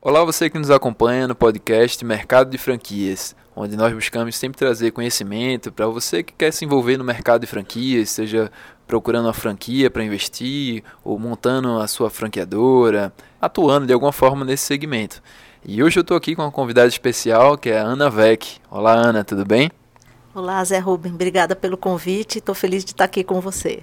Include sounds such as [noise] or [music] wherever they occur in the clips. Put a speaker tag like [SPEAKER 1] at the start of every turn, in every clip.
[SPEAKER 1] Olá, você que nos acompanha no podcast Mercado de Franquias, onde nós buscamos sempre trazer conhecimento para você que quer se envolver no mercado de franquias, seja procurando uma franquia para investir ou montando a sua franqueadora, atuando de alguma forma nesse segmento. E hoje eu estou aqui com uma convidada especial que é a Ana Vec. Olá, Ana, tudo bem?
[SPEAKER 2] Olá, Zé Rubem. Obrigada pelo convite. Estou feliz de estar aqui com você.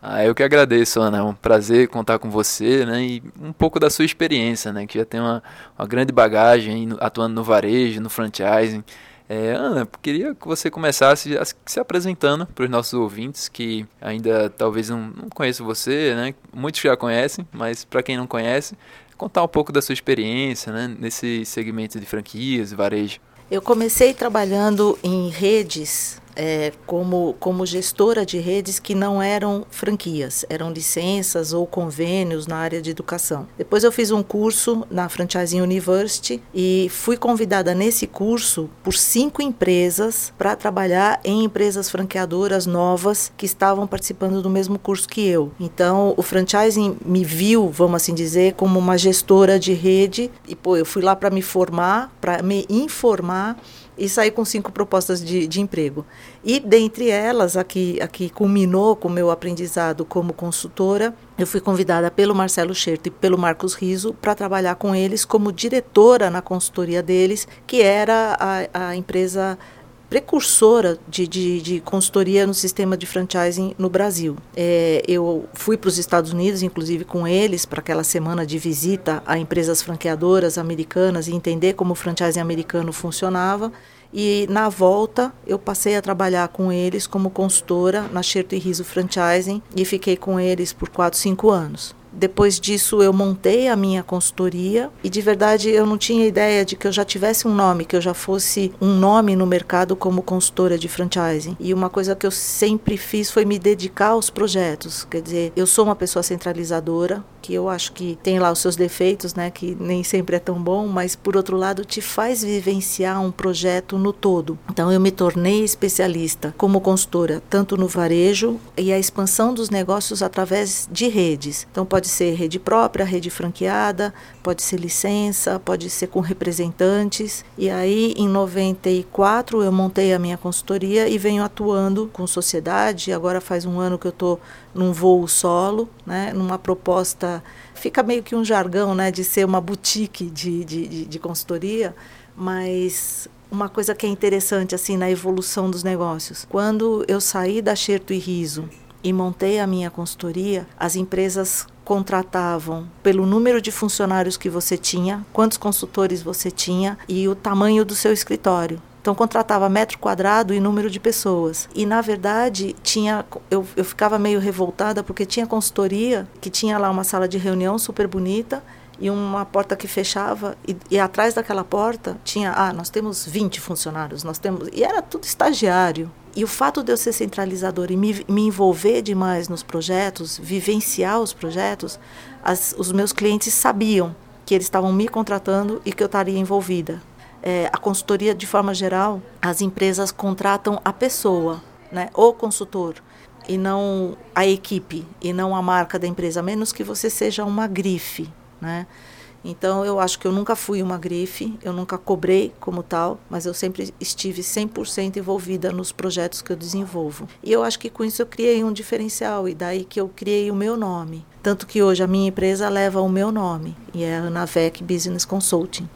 [SPEAKER 1] Ah, eu que agradeço, Ana. É um prazer contar com você, né? E um pouco da sua experiência, né? Que já tem uma, uma grande bagagem atuando no varejo, no franchising. É, Ana, queria que você começasse se apresentando para os nossos ouvintes que ainda talvez não, não conheçam você, né? Muitos já conhecem, mas para quem não conhece, contar um pouco da sua experiência, né? Nesse segmento de franquias, varejo.
[SPEAKER 2] Eu comecei trabalhando em redes é, como, como gestora de redes que não eram franquias, eram licenças ou convênios na área de educação. Depois eu fiz um curso na Franchising University e fui convidada nesse curso por cinco empresas para trabalhar em empresas franqueadoras novas que estavam participando do mesmo curso que eu. Então o franchising me viu, vamos assim dizer, como uma gestora de rede e pô, eu fui lá para me formar, para me informar e saí com cinco propostas de, de emprego. E dentre elas, a que, a que culminou com o meu aprendizado como consultora, eu fui convidada pelo Marcelo Scherto e pelo Marcos Riso para trabalhar com eles como diretora na consultoria deles, que era a, a empresa precursora de, de, de, consultoria no sistema de franchising no Brasil. É, eu fui para os Estados Unidos, inclusive com eles, para aquela semana de visita a empresas franqueadoras americanas e entender como o franchising americano funcionava. E na volta eu passei a trabalhar com eles como consultora na Xerto e Riso Franchising e fiquei com eles por 4, 5 anos. Depois disso, eu montei a minha consultoria e de verdade eu não tinha ideia de que eu já tivesse um nome, que eu já fosse um nome no mercado como consultora de franchising. E uma coisa que eu sempre fiz foi me dedicar aos projetos. Quer dizer, eu sou uma pessoa centralizadora, que eu acho que tem lá os seus defeitos, né, que nem sempre é tão bom, mas por outro lado te faz vivenciar um projeto no todo. Então eu me tornei especialista como consultora tanto no varejo e a expansão dos negócios através de redes. Então pode ser rede própria, rede franqueada, pode ser licença, pode ser com representantes. E aí em 94 eu montei a minha consultoria e venho atuando com sociedade. Agora faz um ano que eu estou num voo solo, né, numa proposta, fica meio que um jargão né, de ser uma boutique de, de, de, de consultoria, mas uma coisa que é interessante assim na evolução dos negócios. Quando eu saí da Xerto e Riso e montei a minha consultoria, as empresas contratavam pelo número de funcionários que você tinha, quantos consultores você tinha e o tamanho do seu escritório. Então contratava metro quadrado e número de pessoas. E na verdade tinha eu, eu ficava meio revoltada porque tinha consultoria que tinha lá uma sala de reunião super bonita e uma porta que fechava e, e, atrás daquela porta tinha ah nós temos 20 funcionários nós temos e era tudo estagiário e o fato de eu ser centralizador e me, me envolver demais nos projetos vivenciar os projetos as, os meus clientes sabiam que eles estavam me contratando e que eu estaria envolvida é, a consultoria, de forma geral, as empresas contratam a pessoa, né, o consultor, e não a equipe, e não a marca da empresa, a menos que você seja uma grife. Né? Então, eu acho que eu nunca fui uma grife, eu nunca cobrei como tal, mas eu sempre estive 100% envolvida nos projetos que eu desenvolvo. E eu acho que com isso eu criei um diferencial, e daí que eu criei o meu nome. Tanto que hoje a minha empresa leva o meu nome, e é a Anavec Business Consulting.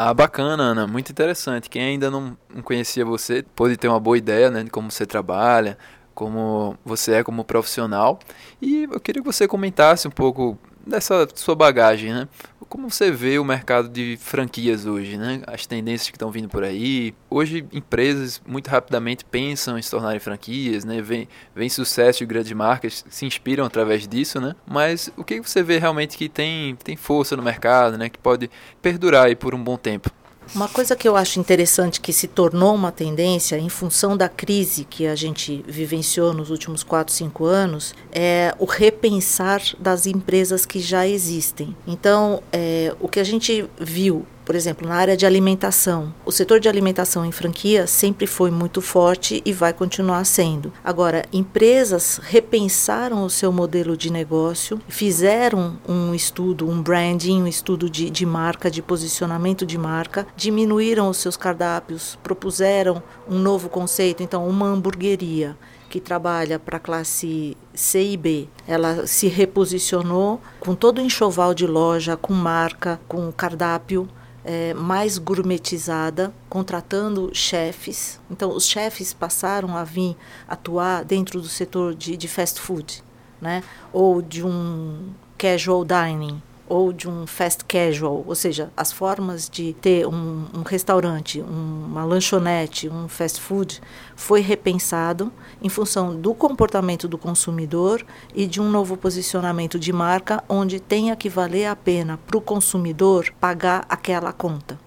[SPEAKER 1] Ah, bacana, Ana, muito interessante. Quem ainda não conhecia você pode ter uma boa ideia né, de como você trabalha, como você é como profissional. E eu queria que você comentasse um pouco dessa sua bagagem, né? Como você vê o mercado de franquias hoje, né? As tendências que estão vindo por aí. Hoje, empresas muito rapidamente pensam em se tornarem franquias, né? Vem, vem sucesso de grandes marcas, se inspiram através disso, né? Mas o que você vê realmente que tem, tem força no mercado, né? Que pode perdurar aí por um bom tempo?
[SPEAKER 2] Uma coisa que eu acho interessante que se tornou uma tendência em função da crise que a gente vivenciou nos últimos 4, 5 anos é o repensar das empresas que já existem. Então, é, o que a gente viu por exemplo, na área de alimentação. O setor de alimentação em franquia sempre foi muito forte e vai continuar sendo. Agora, empresas repensaram o seu modelo de negócio, fizeram um estudo, um branding, um estudo de, de marca, de posicionamento de marca, diminuíram os seus cardápios, propuseram um novo conceito, então, uma hamburgueria que trabalha para a classe C e B. Ela se reposicionou com todo o enxoval de loja, com marca, com cardápio. É, mais gourmetizada, contratando chefes. Então, os chefes passaram a vir atuar dentro do setor de, de fast food, né? ou de um casual dining ou de um fast casual, ou seja, as formas de ter um, um restaurante, um, uma lanchonete, um fast food, foi repensado em função do comportamento do consumidor e de um novo posicionamento de marca, onde tenha que valer a pena para o consumidor pagar aquela conta.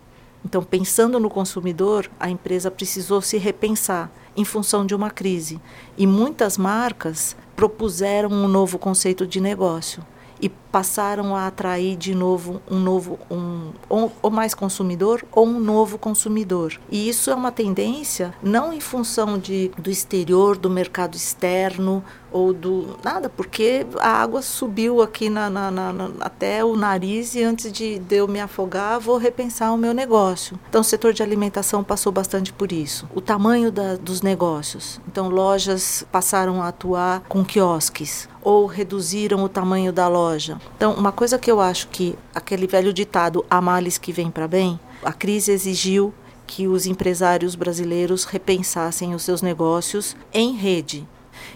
[SPEAKER 2] Então, pensando no consumidor, a empresa precisou se repensar em função de uma crise. E muitas marcas propuseram um novo conceito de negócio e passaram a atrair de novo um novo um ou, ou, mais consumidor ou um novo consumidor. E isso é uma tendência não em função de do exterior do mercado externo ou do nada porque a água subiu aqui na, na, na, na até o nariz e antes de, de eu me afogar vou repensar o meu negócio. Então o setor de alimentação passou bastante por isso. O tamanho da, dos negócios. Então lojas passaram a atuar com quiosques ou reduziram o tamanho da loja então, uma coisa que eu acho que aquele velho ditado há males que vem para bem, a crise exigiu que os empresários brasileiros repensassem os seus negócios em rede,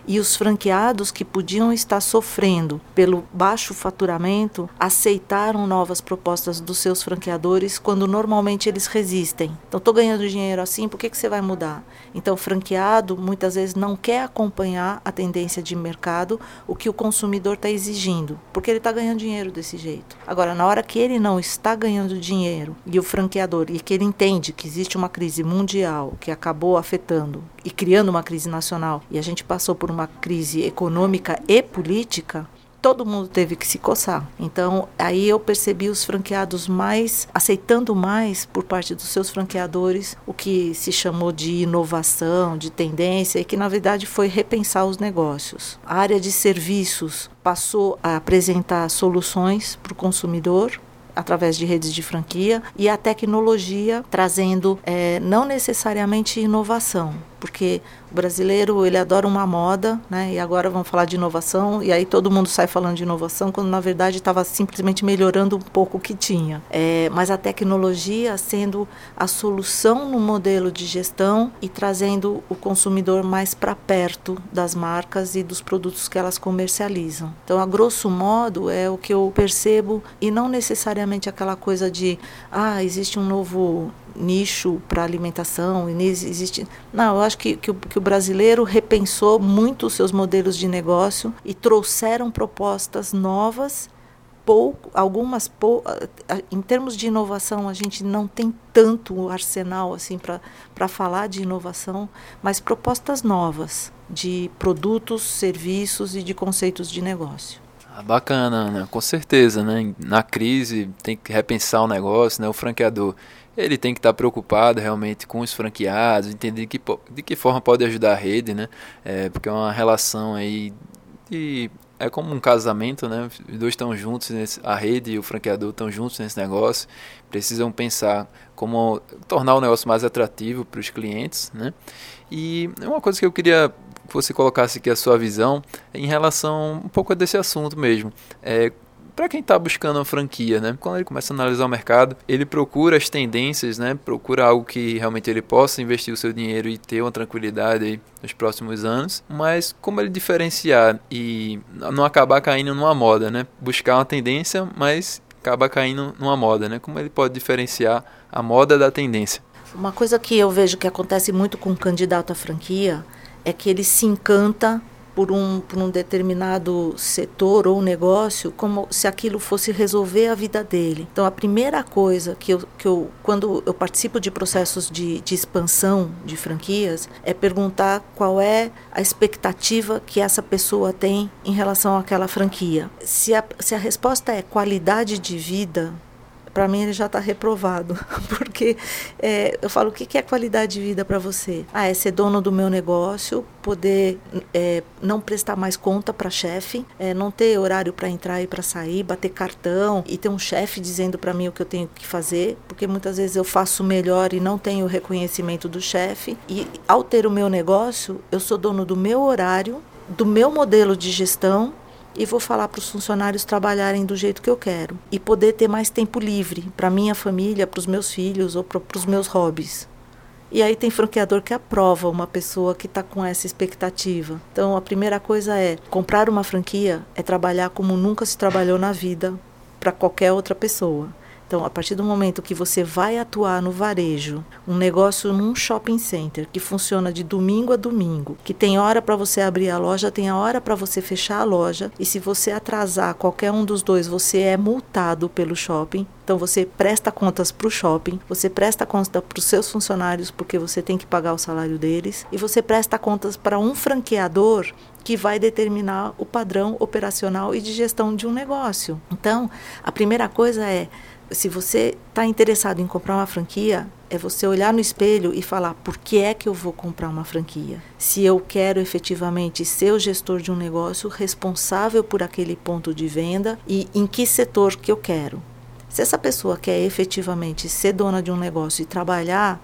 [SPEAKER 2] e os franqueados que podiam estar sofrendo pelo baixo faturamento aceitaram novas propostas dos seus franqueadores quando normalmente eles resistem. Então, estou ganhando dinheiro assim, por que, que você vai mudar? Então, o franqueado muitas vezes não quer acompanhar a tendência de mercado, o que o consumidor está exigindo, porque ele está ganhando dinheiro desse jeito. Agora, na hora que ele não está ganhando dinheiro e o franqueador, e que ele entende que existe uma crise mundial que acabou afetando e criando uma crise nacional, e a gente passou por uma crise econômica e política, todo mundo teve que se coçar. Então, aí eu percebi os franqueados mais aceitando mais por parte dos seus franqueadores o que se chamou de inovação, de tendência, e que na verdade foi repensar os negócios. A área de serviços passou a apresentar soluções para o consumidor, através de redes de franquia e a tecnologia trazendo é, não necessariamente inovação, porque o brasileiro ele adora uma moda, né? E agora vamos falar de inovação e aí todo mundo sai falando de inovação quando na verdade estava simplesmente melhorando um pouco o que tinha. É, mas a tecnologia sendo a solução no modelo de gestão e trazendo o consumidor mais para perto das marcas e dos produtos que elas comercializam. Então, a grosso modo é o que eu percebo e não necessariamente aquela coisa de ah existe um novo nicho para alimentação, e existe. Não, eu acho que, que, o, que o brasileiro repensou muito os seus modelos de negócio e trouxeram propostas novas pouco, algumas pou, em termos de inovação a gente não tem tanto arsenal assim para falar de inovação, mas propostas novas de produtos, serviços e de conceitos de negócio.
[SPEAKER 1] Ah, bacana, né? com certeza, né? Na crise tem que repensar o negócio, né? O franqueador ele tem que estar preocupado realmente com os franqueados, entender de que, de que forma pode ajudar a rede, né? É, porque é uma relação aí de é como um casamento, né? Os dois estão juntos, nesse, a rede e o franqueador estão juntos nesse negócio, precisam pensar como tornar o negócio mais atrativo para os clientes, né? E uma coisa que eu queria que você colocasse aqui a sua visão em relação um pouco desse assunto mesmo. É, para quem está buscando uma franquia, né? Quando ele começa a analisar o mercado, ele procura as tendências, né? Procura algo que realmente ele possa investir o seu dinheiro e ter uma tranquilidade nos próximos anos. Mas como ele diferenciar e não acabar caindo numa moda, né? Buscar uma tendência, mas acaba caindo numa moda, né? Como ele pode diferenciar a moda da tendência?
[SPEAKER 2] Uma coisa que eu vejo que acontece muito com o candidato à franquia é que ele se encanta por um, por um determinado setor ou negócio como se aquilo fosse resolver a vida dele. Então, a primeira coisa que eu, que eu quando eu participo de processos de, de expansão de franquias, é perguntar qual é a expectativa que essa pessoa tem em relação àquela franquia. Se a, se a resposta é qualidade de vida, para mim ele já está reprovado, [laughs] porque é, eu falo o que, é qualidade de vida para você? Ah, é ser dono do meu negócio, poder é, não prestar mais conta para chefe, é, não ter horário para entrar e para sair, bater cartão e ter um chefe dizendo para mim o que eu tenho que fazer, porque muitas vezes eu faço melhor e não tenho o reconhecimento do chefe. E ao ter o meu negócio, eu sou dono do meu horário, do meu modelo de gestão e vou falar para os funcionários trabalharem do jeito que eu quero e poder ter mais tempo livre para minha família, para os meus filhos ou para os meus hobbies. E aí tem franqueador que aprova uma pessoa que está com essa expectativa. Então a primeira coisa é comprar uma franquia é trabalhar como nunca se trabalhou na vida para qualquer outra pessoa. Então, a partir do momento que você vai atuar no varejo, um negócio num shopping center que funciona de domingo a domingo, que tem hora para você abrir a loja, tem hora para você fechar a loja, e se você atrasar qualquer um dos dois, você é multado pelo shopping. Então você presta contas para o shopping, você presta conta para os seus funcionários porque você tem que pagar o salário deles e você presta contas para um franqueador que vai determinar o padrão operacional e de gestão de um negócio. Então, a primeira coisa é se você está interessado em comprar uma franquia, é você olhar no espelho e falar por que é que eu vou comprar uma franquia. Se eu quero efetivamente ser o gestor de um negócio responsável por aquele ponto de venda e em que setor que eu quero. Se essa pessoa quer efetivamente ser dona de um negócio e trabalhar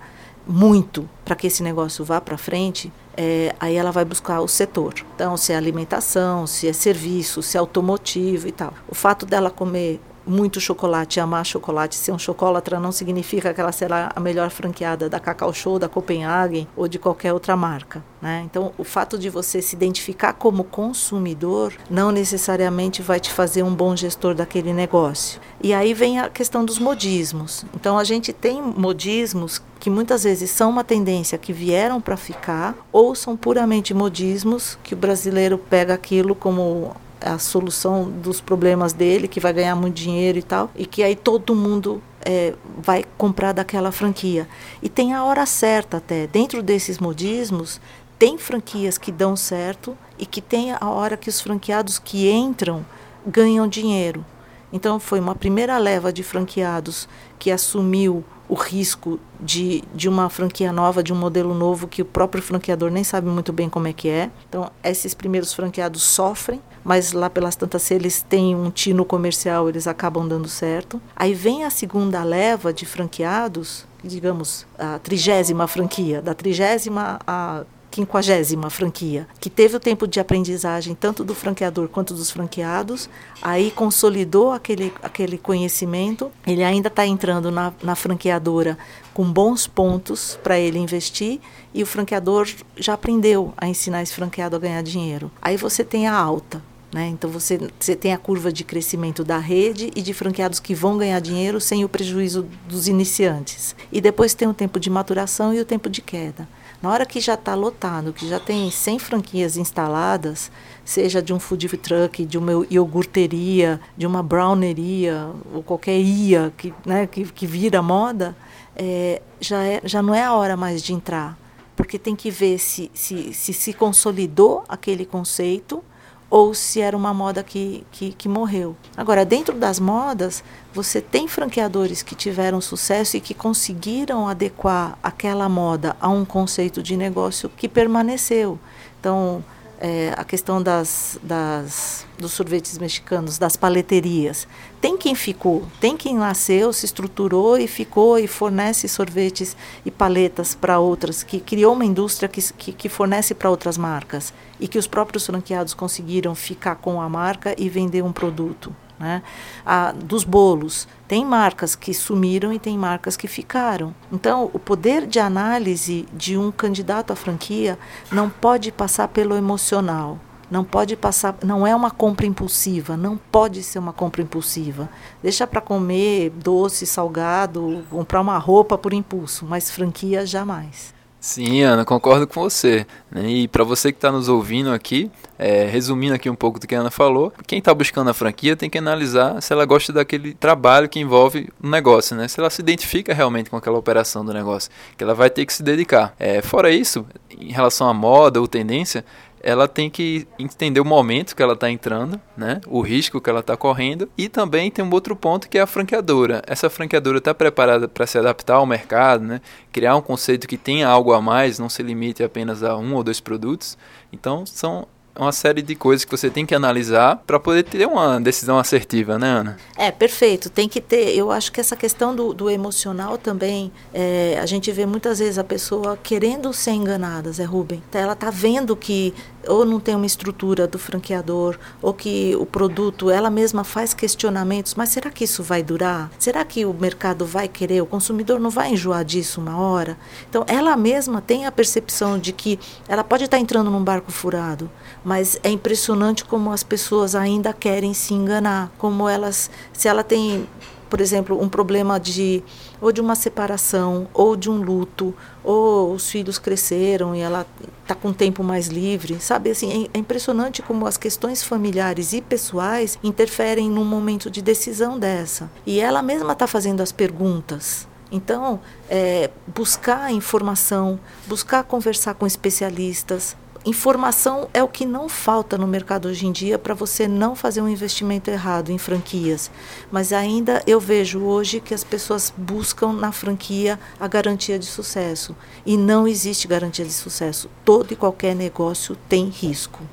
[SPEAKER 2] muito para que esse negócio vá para frente, é, aí ela vai buscar o setor. Então, se é alimentação, se é serviço, se é automotivo e tal. O fato dela comer muito chocolate, amar chocolate, ser um chocolatra não significa que ela será a melhor franqueada da Cacau Show, da Copenhagen ou de qualquer outra marca. Né? Então, o fato de você se identificar como consumidor não necessariamente vai te fazer um bom gestor daquele negócio. E aí vem a questão dos modismos. Então, a gente tem modismos que muitas vezes são uma tendência que vieram para ficar ou são puramente modismos que o brasileiro pega aquilo como a solução dos problemas dele, que vai ganhar muito dinheiro e tal, e que aí todo mundo é, vai comprar daquela franquia. E tem a hora certa até. Dentro desses modismos, tem franquias que dão certo e que tem a hora que os franqueados que entram ganham dinheiro. Então foi uma primeira leva de franqueados que assumiu o risco de, de uma franquia nova, de um modelo novo que o próprio franqueador nem sabe muito bem como é que é. Então, esses primeiros franqueados sofrem, mas lá pelas tantas, se eles têm um tino comercial, eles acabam dando certo. Aí vem a segunda leva de franqueados, digamos, a trigésima franquia, da trigésima a quinquagésima franquia, que teve o tempo de aprendizagem tanto do franqueador quanto dos franqueados, aí consolidou aquele, aquele conhecimento, ele ainda está entrando na, na franqueadora com bons pontos para ele investir e o franqueador já aprendeu a ensinar esse franqueado a ganhar dinheiro. Aí você tem a alta, né? Então você, você tem a curva de crescimento da rede e de franqueados que vão ganhar dinheiro sem o prejuízo dos iniciantes. E depois tem o tempo de maturação e o tempo de queda. Na hora que já está lotado, que já tem 100 franquias instaladas, seja de um food truck, de uma iogurteria, de uma browneria, ou qualquer ia que, né, que, que vira moda, é, já, é, já não é a hora mais de entrar. Porque tem que ver se se, se, se consolidou aquele conceito ou se era uma moda que, que, que, morreu. Agora, dentro das modas, você tem franqueadores que tiveram sucesso e que conseguiram adequar aquela moda a um conceito de negócio que permaneceu. Então, é, a questão das, das, dos sorvetes mexicanos, das paleterias. Tem quem ficou, tem quem nasceu, se estruturou e ficou e fornece sorvetes e paletas para outras, que criou uma indústria que, que, que fornece para outras marcas e que os próprios franqueados conseguiram ficar com a marca e vender um produto. Né? Ah, dos bolos, tem marcas que sumiram e tem marcas que ficaram. Então, o poder de análise de um candidato à franquia não pode passar pelo emocional. Não pode passar, não é uma compra impulsiva, não pode ser uma compra impulsiva. Deixa para comer doce, salgado, comprar uma roupa por impulso, mas franquia jamais.
[SPEAKER 1] Sim, Ana, concordo com você. Né? E para você que está nos ouvindo aqui, é, resumindo aqui um pouco do que a Ana falou, quem está buscando a franquia tem que analisar se ela gosta daquele trabalho que envolve o negócio, né? Se ela se identifica realmente com aquela operação do negócio, que ela vai ter que se dedicar. É, fora isso, em relação à moda ou tendência, ela tem que entender o momento que ela está entrando, né? O risco que ela está correndo e também tem um outro ponto que é a franqueadora. Essa franqueadora está preparada para se adaptar ao mercado, né? Criar um conceito que tenha algo a mais, não se limite apenas a um ou dois produtos. Então são uma série de coisas que você tem que analisar para poder ter uma decisão assertiva, né, Ana?
[SPEAKER 2] É, perfeito. Tem que ter. Eu acho que essa questão do, do emocional também, é, a gente vê muitas vezes a pessoa querendo ser enganada, Zé Rubem. Ela tá vendo que ou não tem uma estrutura do franqueador, ou que o produto, ela mesma faz questionamentos, mas será que isso vai durar? Será que o mercado vai querer? O consumidor não vai enjoar disso uma hora? Então, ela mesma tem a percepção de que ela pode estar entrando num barco furado, mas é impressionante como as pessoas ainda querem se enganar, como elas, se ela tem, por exemplo, um problema de ou de uma separação, ou de um luto, ou os filhos cresceram e ela está com tempo mais livre, sabe? Assim, é, é impressionante como as questões familiares e pessoais interferem num momento de decisão dessa. E ela mesma está fazendo as perguntas. Então, é, buscar informação, buscar conversar com especialistas, Informação é o que não falta no mercado hoje em dia para você não fazer um investimento errado em franquias. Mas ainda eu vejo hoje que as pessoas buscam na franquia a garantia de sucesso. E não existe garantia de sucesso. Todo e qualquer negócio tem risco.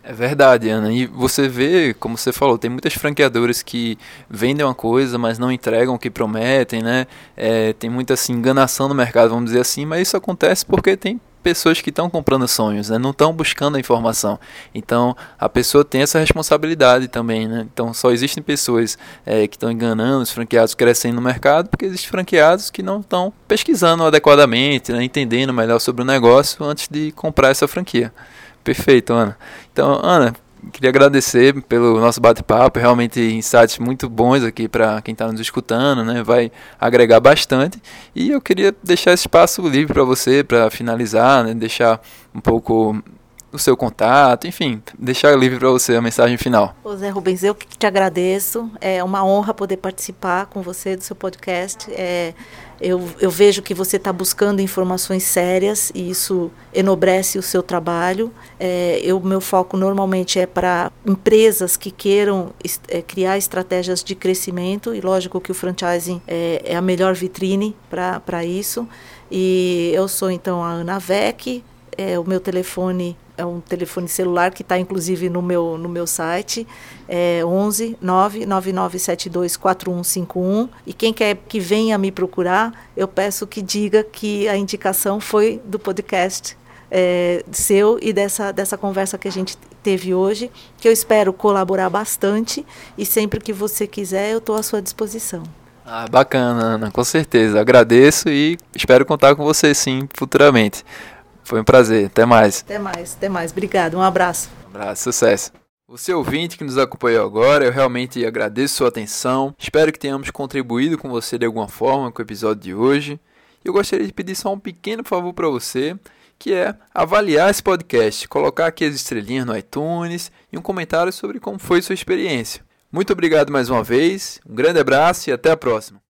[SPEAKER 1] É verdade, Ana. E você vê, como você falou, tem muitas franqueadoras que vendem uma coisa, mas não entregam o que prometem, né? É, tem muita assim, enganação no mercado, vamos dizer assim, mas isso acontece porque tem pessoas que estão comprando sonhos, né? não estão buscando a informação. Então a pessoa tem essa responsabilidade também. Né? Então só existem pessoas é, que estão enganando os franqueados crescendo no mercado porque existem franqueados que não estão pesquisando adequadamente, né? entendendo melhor sobre o negócio antes de comprar essa franquia. Perfeito, Ana. Então, Ana, queria agradecer pelo nosso bate-papo, realmente insights muito bons aqui para quem está nos escutando, né? Vai agregar bastante. E eu queria deixar esse espaço livre para você, para finalizar, né? Deixar um pouco o seu contato, enfim, deixar livre para você a mensagem final.
[SPEAKER 2] Ô Zé Rubens, eu que te agradeço. É uma honra poder participar com você do seu podcast. É, eu, eu vejo que você está buscando informações sérias e isso enobrece o seu trabalho. É, eu, meu foco normalmente é para empresas que queiram é, criar estratégias de crescimento e lógico que o franchising é, é a melhor vitrine para isso. E eu sou então a Ana Vec, é, o meu telefone é um telefone celular que está inclusive no meu, no meu site, é 11 99972 4151. E quem quer que venha me procurar, eu peço que diga que a indicação foi do podcast é, seu e dessa, dessa conversa que a gente teve hoje, que eu espero colaborar bastante e sempre que você quiser eu estou à sua disposição.
[SPEAKER 1] Ah, bacana, Ana, com certeza. Agradeço e espero contar com você sim futuramente. Foi um prazer. Até mais.
[SPEAKER 2] Até mais, até mais. Obrigado. Um abraço.
[SPEAKER 1] Um abraço, sucesso. Você ouvinte que nos acompanhou agora, eu realmente agradeço sua atenção. Espero que tenhamos contribuído com você de alguma forma com o episódio de hoje. Eu gostaria de pedir só um pequeno favor para você, que é avaliar esse podcast, colocar aqui as estrelinhas no iTunes e um comentário sobre como foi sua experiência. Muito obrigado mais uma vez, um grande abraço e até a próxima.